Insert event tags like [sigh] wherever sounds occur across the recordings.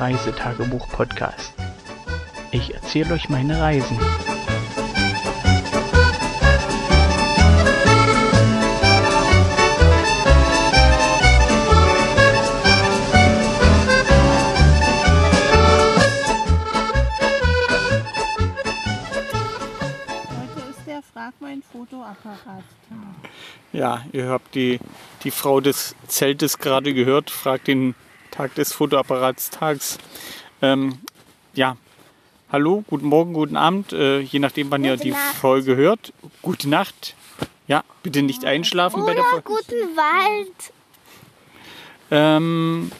Reisetagebuch-Podcast. Ich erzähle euch meine Reisen. Heute ist der Frag mein Fotoapparat. Ja, ihr habt die, die Frau des Zeltes gerade gehört, fragt den Tag des Fotoapparatstags. Ähm, ja, hallo, guten Morgen, guten Abend, äh, je nachdem, wann ihr Gute die Nacht. Folge hört. Gute Nacht. Ja, bitte nicht einschlafen bei der Oder Folge. guten Wald. Ähm,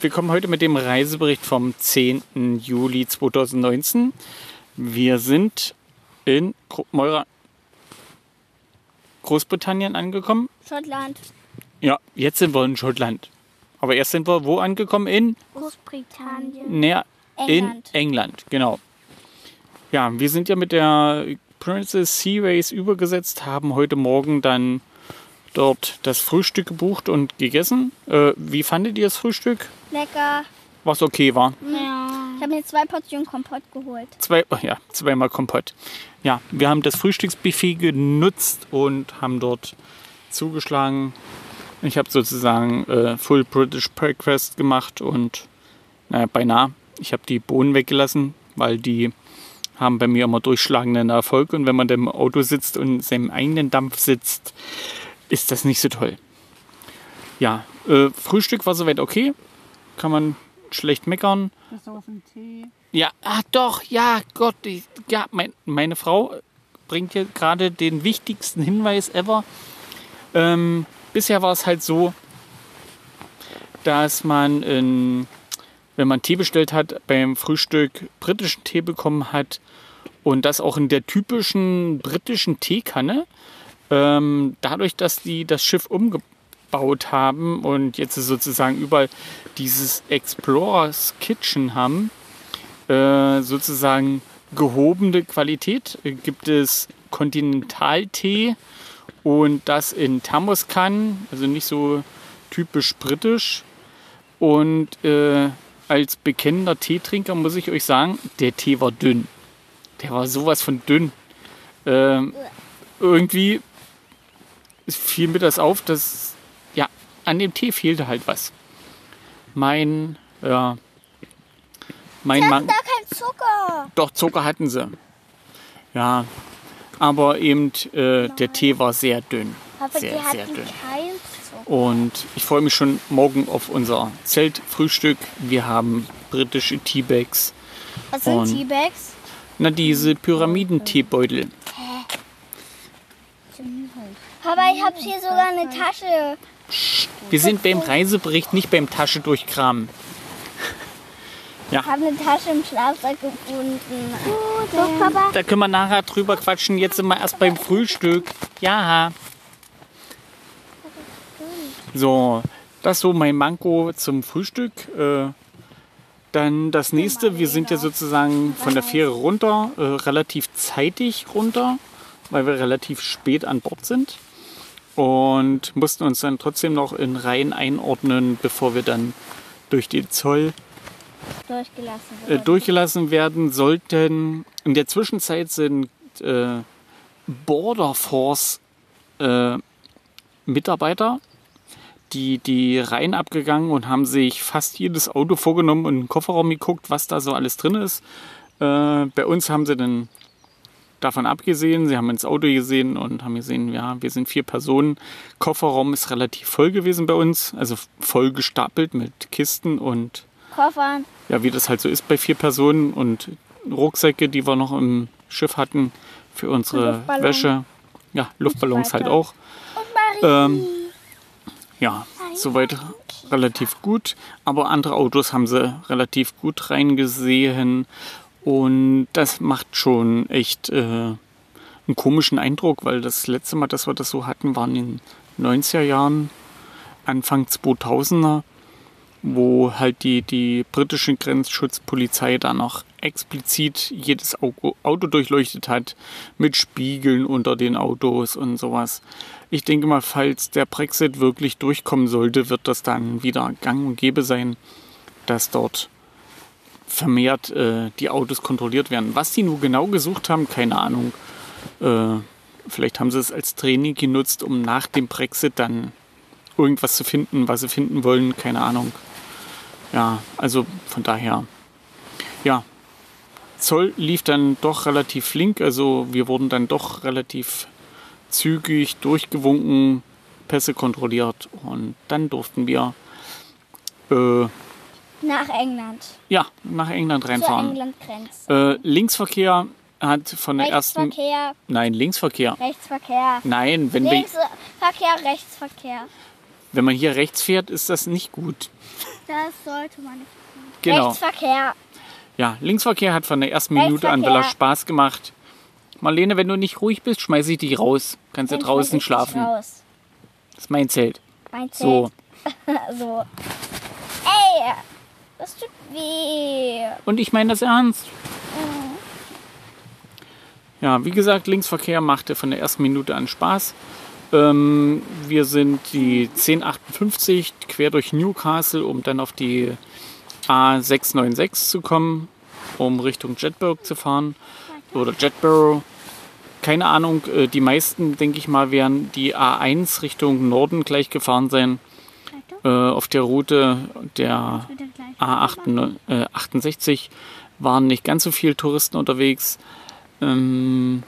wir kommen heute mit dem Reisebericht vom 10. Juli 2019. Wir sind in Moira Großbritannien angekommen. Schottland. Ja, jetzt sind wir in Schottland. Aber erst sind wir wo angekommen? In Großbritannien. näher England. in England, genau. Ja, wir sind ja mit der Princess Sea Race übergesetzt, haben heute Morgen dann dort das Frühstück gebucht und gegessen. Äh, wie fandet ihr das Frühstück? Lecker. Was okay war. Ja. Ich habe mir zwei Portionen Kompott geholt. Zwei, oh ja, zweimal Kompott. Ja, wir haben das Frühstücksbuffet genutzt und haben dort zugeschlagen. Ich habe sozusagen äh, Full British Breakfast gemacht und naja, beinahe. Ich habe die Bohnen weggelassen, weil die haben bei mir immer durchschlagenden Erfolg. Und wenn man dann im Auto sitzt und in seinem eigenen Dampf sitzt, ist das nicht so toll. Ja, äh, Frühstück war soweit okay. Kann man schlecht meckern. Gesoffen Tee. Ja, ah, doch, ja, Gott, ich, ja, mein, meine Frau bringt hier gerade den wichtigsten Hinweis ever. Ähm, bisher war es halt so, dass man, in, wenn man Tee bestellt hat, beim Frühstück britischen Tee bekommen hat und das auch in der typischen britischen Teekanne. Ähm, dadurch, dass die das Schiff umgebaut haben und jetzt sozusagen überall dieses Explorers Kitchen haben, äh, sozusagen gehobene Qualität. Äh, Gibt es Kontinentaltee und das in Thermoskannen, also nicht so typisch britisch. Und äh, als bekennender Teetrinker muss ich euch sagen, der Tee war dünn. Der war sowas von dünn. Ähm, irgendwie fiel mir das auf, dass ja, an dem Tee fehlte halt was. Mein, ja, mein Mann. Da kein Zucker. Doch, Zucker hatten sie. Ja, aber eben äh, der Tee war sehr dünn. Aber Sehr, sehr dünn. Und ich freue mich schon morgen auf unser Zeltfrühstück. Wir haben britische Teabags. Was sind Teabags? Na, diese Pyramiden-Teebeutel. Aber ich habe hier sogar eine Tasche. Wir sind beim Reisebericht, nicht beim Tasche durchkramen. Ich habe eine Tasche im Schlafsack gefunden. Guck, Papa. Da können wir nachher drüber quatschen. Jetzt sind wir erst beim Frühstück. Ja. So, das so mein Manko zum Frühstück. Äh, dann das nächste, wir sind ja sozusagen von der Fähre runter, äh, relativ zeitig runter, weil wir relativ spät an Bord sind. Und mussten uns dann trotzdem noch in Reihen einordnen, bevor wir dann durch den Zoll Durchgelassen. äh, wurde. durchgelassen werden sollten. In der Zwischenzeit sind äh, Border Force äh, Mitarbeiter, die die Reihen abgegangen und haben sich fast jedes Auto vorgenommen und in den Kofferraum geguckt, was da so alles drin ist. Äh, bei uns haben sie dann davon abgesehen, sie haben ins Auto gesehen und haben gesehen, ja, wir sind vier Personen. Kofferraum ist relativ voll gewesen bei uns, also voll gestapelt mit Kisten und Koffern. ja, wie das halt so ist bei vier Personen und Rucksäcke, die wir noch im Schiff hatten für unsere. Wäsche. Ja, Luftballons halt auch. Und Marie. Ähm, ja, soweit relativ gut. Aber andere Autos haben sie relativ gut reingesehen. Und das macht schon echt äh, einen komischen Eindruck, weil das letzte Mal, dass wir das so hatten, waren in den 90er Jahren, Anfang 2000er wo halt die, die britische Grenzschutzpolizei da noch explizit jedes Auto, durchleuchtet hat, mit Spiegeln unter den Autos und sowas. Ich denke mal, falls der Brexit wirklich durchkommen sollte, wird das dann wieder gang und gäbe sein. dass dort vermehrt äh, die Autos kontrolliert werden. Was die nur genau gesucht haben, keine Ahnung. Äh, vielleicht haben sie es als Training genutzt, um nach dem Brexit dann irgendwas zu finden, was sie finden wollen, keine Ahnung. Ja, also von daher, ja, Zoll lief dann doch relativ flink, also wir wurden dann doch relativ zügig durchgewunken, Pässe kontrolliert und dann durften wir äh, Nach England. ja, nach England reinfahren. England-Grenze. Äh, Linksverkehr hat von der ersten. Rechtsverkehr, Nein, Linksverkehr. Rechtsverkehr. Nein, wenn, wir, Linksverkehr, Rechtsverkehr. Wenn man hier rechts fährt, ist das nicht gut. Das sollte man nicht. Genau. Rechtsverkehr. Ja, Linksverkehr hat von der ersten Minute an Rechtsverkehr. Spaß gemacht. Marlene, wenn du nicht ruhig bist, schmeiße ich dich raus. Kannst du Dann draußen schmeiß ich dich schlafen. Raus. Das ist mein Zelt. Mein So. Zelt. [laughs] so. Ey, das tut weh. Und ich meine das ernst. Ja, wie gesagt, Linksverkehr machte von der ersten Minute an Spaß. Ähm, wir sind die 1058 quer durch Newcastle, um dann auf die A696 zu kommen, um Richtung Jetburg zu fahren. Oder Jetborough. Keine Ahnung, äh, die meisten, denke ich mal, werden die A1 Richtung Norden gleich gefahren sein. Äh, auf der Route der A68 waren nicht ganz so viele Touristen unterwegs. Ähm,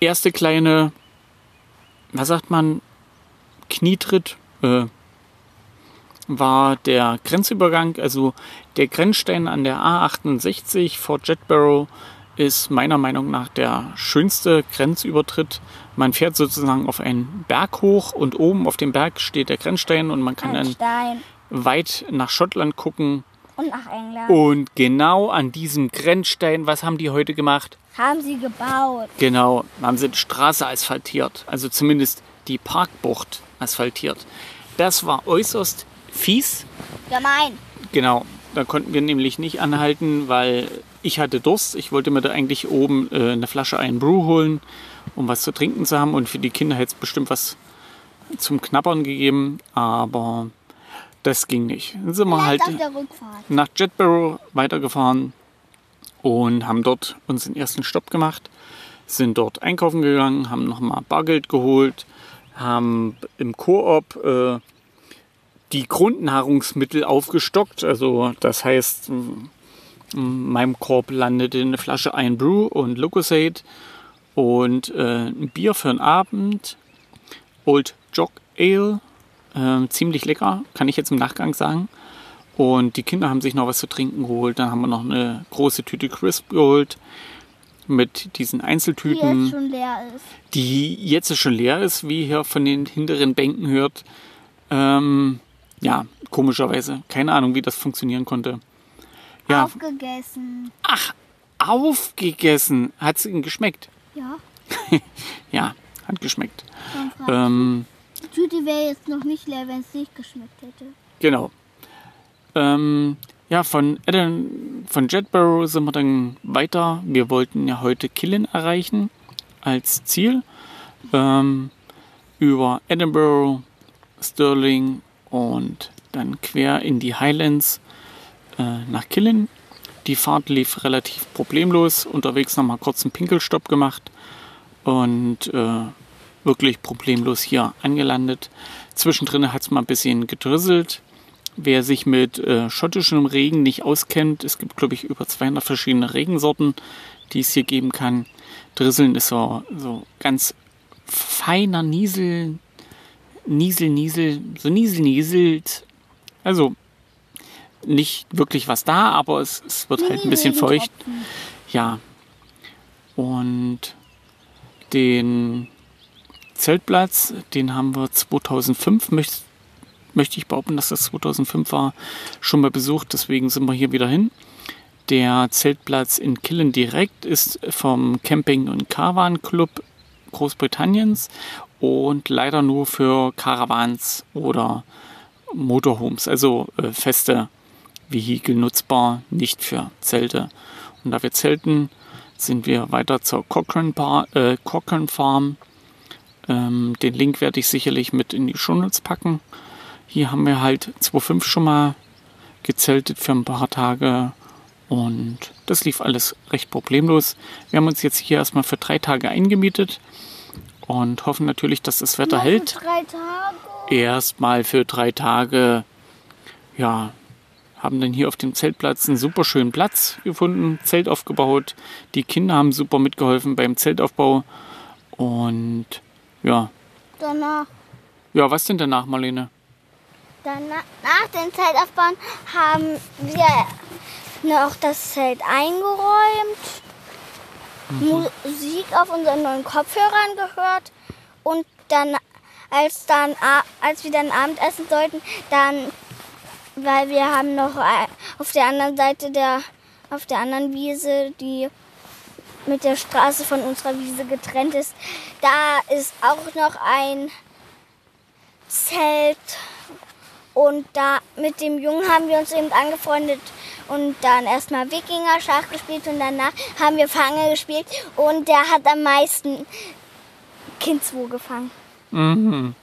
erste kleine, was sagt man, Knietritt äh, war der Grenzübergang, also der Grenzstein an der A68 vor Jetborough ist meiner Meinung nach der schönste Grenzübertritt. Man fährt sozusagen auf einen Berg hoch und oben auf dem Berg steht der Grenzstein und man kann dann weit nach Schottland gucken. Und nach England. Und genau an diesem Grenzstein, was haben die heute gemacht? Haben sie gebaut. Genau, haben sie die Straße asphaltiert. Also zumindest die Parkbucht asphaltiert. Das war äußerst fies. Gemein. Genau, da konnten wir nämlich nicht anhalten, weil ich hatte Durst. Ich wollte mir da eigentlich oben äh, eine Flasche einen Brew holen, um was zu trinken zu haben. Und für die Kinder hätte es bestimmt was zum Knabbern gegeben. Aber das ging nicht. Dann sind wir halt Vielleicht nach Jetborough weitergefahren und haben dort unseren ersten Stopp gemacht. Sind dort einkaufen gegangen, haben nochmal Bargeld geholt, haben im Koop äh, die Grundnahrungsmittel aufgestockt. Also das heißt, in meinem Korb landete eine Flasche ein Brew und Lucozade und äh, ein Bier für den Abend. Old Jog Ale, äh, ziemlich lecker, kann ich jetzt im Nachgang sagen. Und die Kinder haben sich noch was zu trinken geholt. Dann haben wir noch eine große Tüte Crisp geholt mit diesen Die Einzeltüten jetzt schon leer ist. die jetzt schon leer ist, wie ihr hier von den hinteren Bänken hört. Ähm, ja, komischerweise. Keine Ahnung, wie das funktionieren konnte. Ja, Aufgegessen. ach, aufgegessen. Hat es Ihnen geschmeckt? Ja. [laughs] Ja, hat geschmeckt. Ähm, Die Tüte wäre jetzt noch nicht leer, wenn es nicht geschmeckt hätte. genau. Ähm, ja, von, Eden, von Jetborough sind wir dann weiter. Wir wollten ja heute Killen erreichen als Ziel. Ähm, über Edinburgh, Stirling und dann quer in die Highlands äh, nach Killen. Die Fahrt lief relativ problemlos. Unterwegs nochmal kurz einen Pinkelstopp gemacht und äh, wirklich problemlos hier angelandet. Zwischendrin hat es mal ein bisschen gedrisselt. Wer sich mit äh, schottischem Regen nicht auskennt, es gibt, glaube ich, über 200 verschiedene Regensorten, die es hier geben kann. Drisseln ist so, so ganz feiner Niesel, Niesel, Niesel, so Niesel, Nieselt. Also nicht wirklich was da, aber es, es wird halt ein bisschen feucht. Ja. Und den Zeltplatz, den haben wir 2005, möchte, möchte ich behaupten, dass das 2005 war, schon mal besucht. Deswegen sind wir hier wieder hin. Der Zeltplatz in Killen direkt ist vom Camping- und Caravan Club Großbritanniens und leider nur für Caravans oder Motorhomes, also äh, feste Vehikel nutzbar, nicht für Zelte. Und da wir zelten, sind wir weiter zur Cochrane, Bar, äh, Cochrane Farm. Ähm, den Link werde ich sicherlich mit in die Shownotes packen. Hier haben wir halt 2.5 schon mal gezeltet für ein paar Tage und das lief alles recht problemlos. Wir haben uns jetzt hier erstmal für drei Tage eingemietet und hoffen natürlich, dass das Wetter hält. Drei Tage. Erstmal für drei Tage, ja, haben dann hier auf dem Zeltplatz einen super schönen Platz gefunden, Zelt aufgebaut. Die Kinder haben super mitgeholfen beim Zeltaufbau und ja, Danach, ja, was denn danach, Marlene? Danach, nach dem Zeltaufbauen haben wir noch das Zelt eingeräumt, Musik auf unseren neuen Kopfhörern gehört und dann, als, dann, als wir dann Abendessen sollten, dann, weil wir haben noch äh, auf der anderen Seite der, auf der anderen Wiese, die mit der Straße von unserer Wiese getrennt ist, da ist auch noch ein Zelt und da mit dem Jungen haben wir uns eben angefreundet und dann erstmal Wikinger-Schach gespielt und danach haben wir Fange gespielt und der hat am meisten Kind 2 gefangen. Mhm.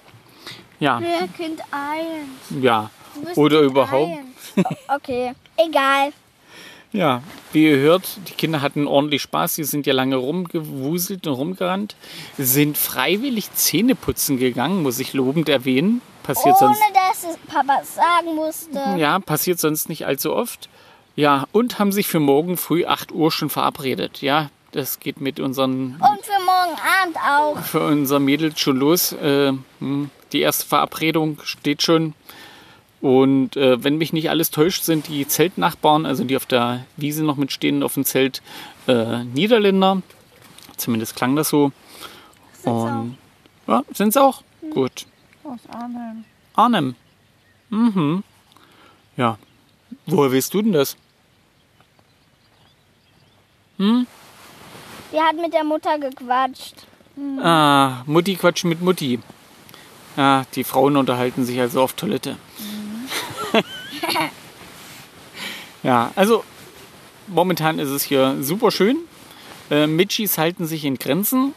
Ja, Wer Kind eins? ja. Du bist Oder Kind überhaupt. eins. [laughs] [laughs] Okay, egal. Ja, wie ihr hört, die Kinder hatten ordentlich Spaß. Sie sind ja lange rumgewuselt und rumgerannt. Sind freiwillig Zähne putzen gegangen, muss ich lobend erwähnen. Passiert Ohne sonst. dass es Papa sagen musste. Ja, passiert sonst nicht allzu oft. Ja, und haben sich für morgen früh 8 Uhr schon verabredet. Ja, das geht mit unseren, Und für morgen Abend auch. für unser Mädels schon los. Äh, hm, die erste Verabredung steht schon. Und äh, wenn mich nicht alles täuscht, sind die Zeltnachbarn, also die auf der Wiese noch mitstehen, auf dem Zelt, äh, Niederländer. Zumindest klang das so. Und ja, sind es auch? Gut. Aus Arnhem. Arnhem. Mhm. Ja. Woher weißt du denn das? Die hat mit der Mutter gequatscht. Ah, Mutti quatschen mit Mutti. Ja, die Frauen unterhalten sich also auf Toilette. [laughs] ja, also momentan ist es hier super schön. Äh, Mitchis halten sich in Grenzen.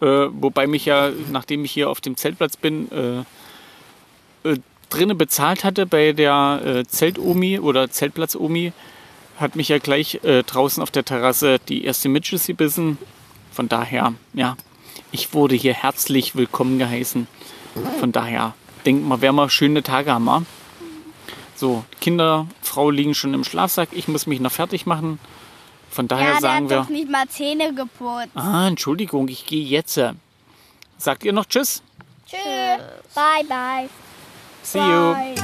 Äh, wobei mich ja, nachdem ich hier auf dem Zeltplatz bin, äh, äh, drinnen bezahlt hatte bei der äh, Zeltomi oder Zeltplatz-Omi, hat mich ja gleich äh, draußen auf der Terrasse die erste Mitchis gebissen. Von daher, ja, ich wurde hier herzlich willkommen geheißen. Von daher, denkt mal, werden wir schöne Tage haben. So, Kinder, Frau liegen schon im Schlafsack. Ich muss mich noch fertig machen. Von daher Ja, sagen hat wir. doch nicht mal Zähne geputzt. Ah, Entschuldigung, ich gehe jetzt. Sagt ihr noch Tschüss? Tschüss. Bye, bye. See you.